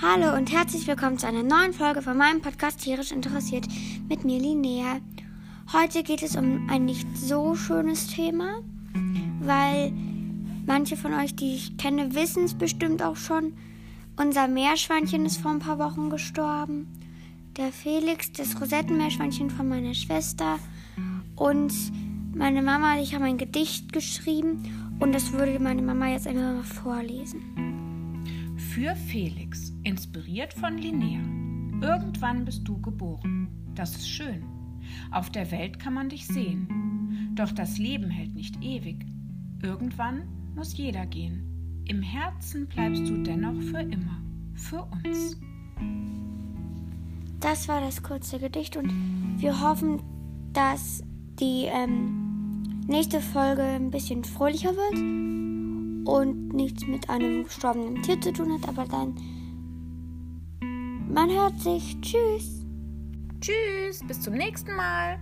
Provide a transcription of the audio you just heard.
Hallo und herzlich willkommen zu einer neuen Folge von meinem Podcast Tierisch Interessiert mit mir Linnea. Heute geht es um ein nicht so schönes Thema, weil manche von euch, die ich kenne, wissen es bestimmt auch schon. Unser Meerschweinchen ist vor ein paar Wochen gestorben. Der Felix, das Rosettenmeerschweinchen von meiner Schwester. Und meine Mama ich haben ein Gedicht geschrieben und das würde meine Mama jetzt einfach mal vorlesen. Für Felix, inspiriert von Linnea. Irgendwann bist du geboren. Das ist schön. Auf der Welt kann man dich sehen. Doch das Leben hält nicht ewig. Irgendwann muss jeder gehen. Im Herzen bleibst du dennoch für immer. Für uns. Das war das kurze Gedicht und wir hoffen, dass die ähm, nächste Folge ein bisschen fröhlicher wird und nichts mit einem gestorbenen Tier zu tun hat, aber dann man hört sich. Tschüss. Tschüss, bis zum nächsten Mal.